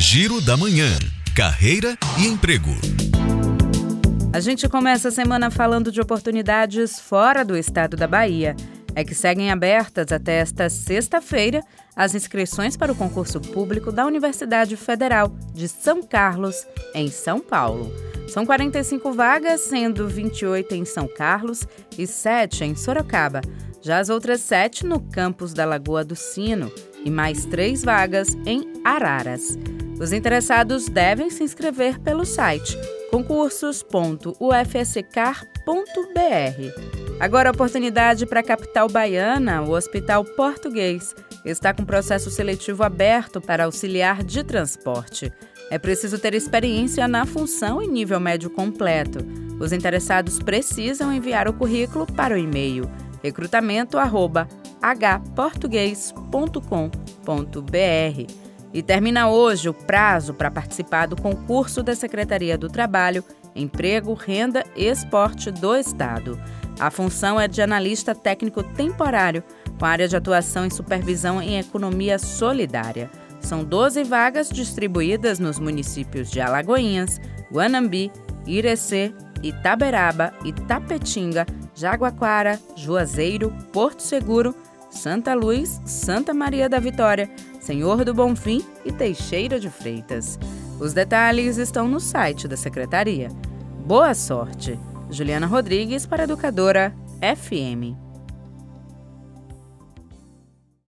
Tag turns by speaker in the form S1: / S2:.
S1: Giro da Manhã. Carreira e emprego.
S2: A gente começa a semana falando de oportunidades fora do estado da Bahia. É que seguem abertas até esta sexta-feira as inscrições para o concurso público da Universidade Federal de São Carlos, em São Paulo. São 45 vagas, sendo 28 em São Carlos e 7 em Sorocaba. Já as outras 7 no campus da Lagoa do Sino e mais 3 vagas em Araras. Os interessados devem se inscrever pelo site concursos.ufscar.br. Agora, oportunidade para a capital baiana, o Hospital Português está com processo seletivo aberto para auxiliar de transporte. É preciso ter experiência na função em nível médio completo. Os interessados precisam enviar o currículo para o e-mail recrutamento@hportuguês.com.br. E termina hoje o prazo para participar do concurso da Secretaria do Trabalho, Emprego, Renda e Esporte do Estado. A função é de analista técnico temporário, com área de atuação em supervisão em economia solidária. São 12 vagas distribuídas nos municípios de Alagoinhas, Guanambi, Irecê, Itaberaba, Itapetinga, Jaguaquara, Juazeiro, Porto Seguro, Santa Luz, Santa Maria da Vitória, Senhor do Bonfim e Teixeira de Freitas. Os detalhes estão no site da Secretaria. Boa sorte! Juliana Rodrigues para Educadora FM.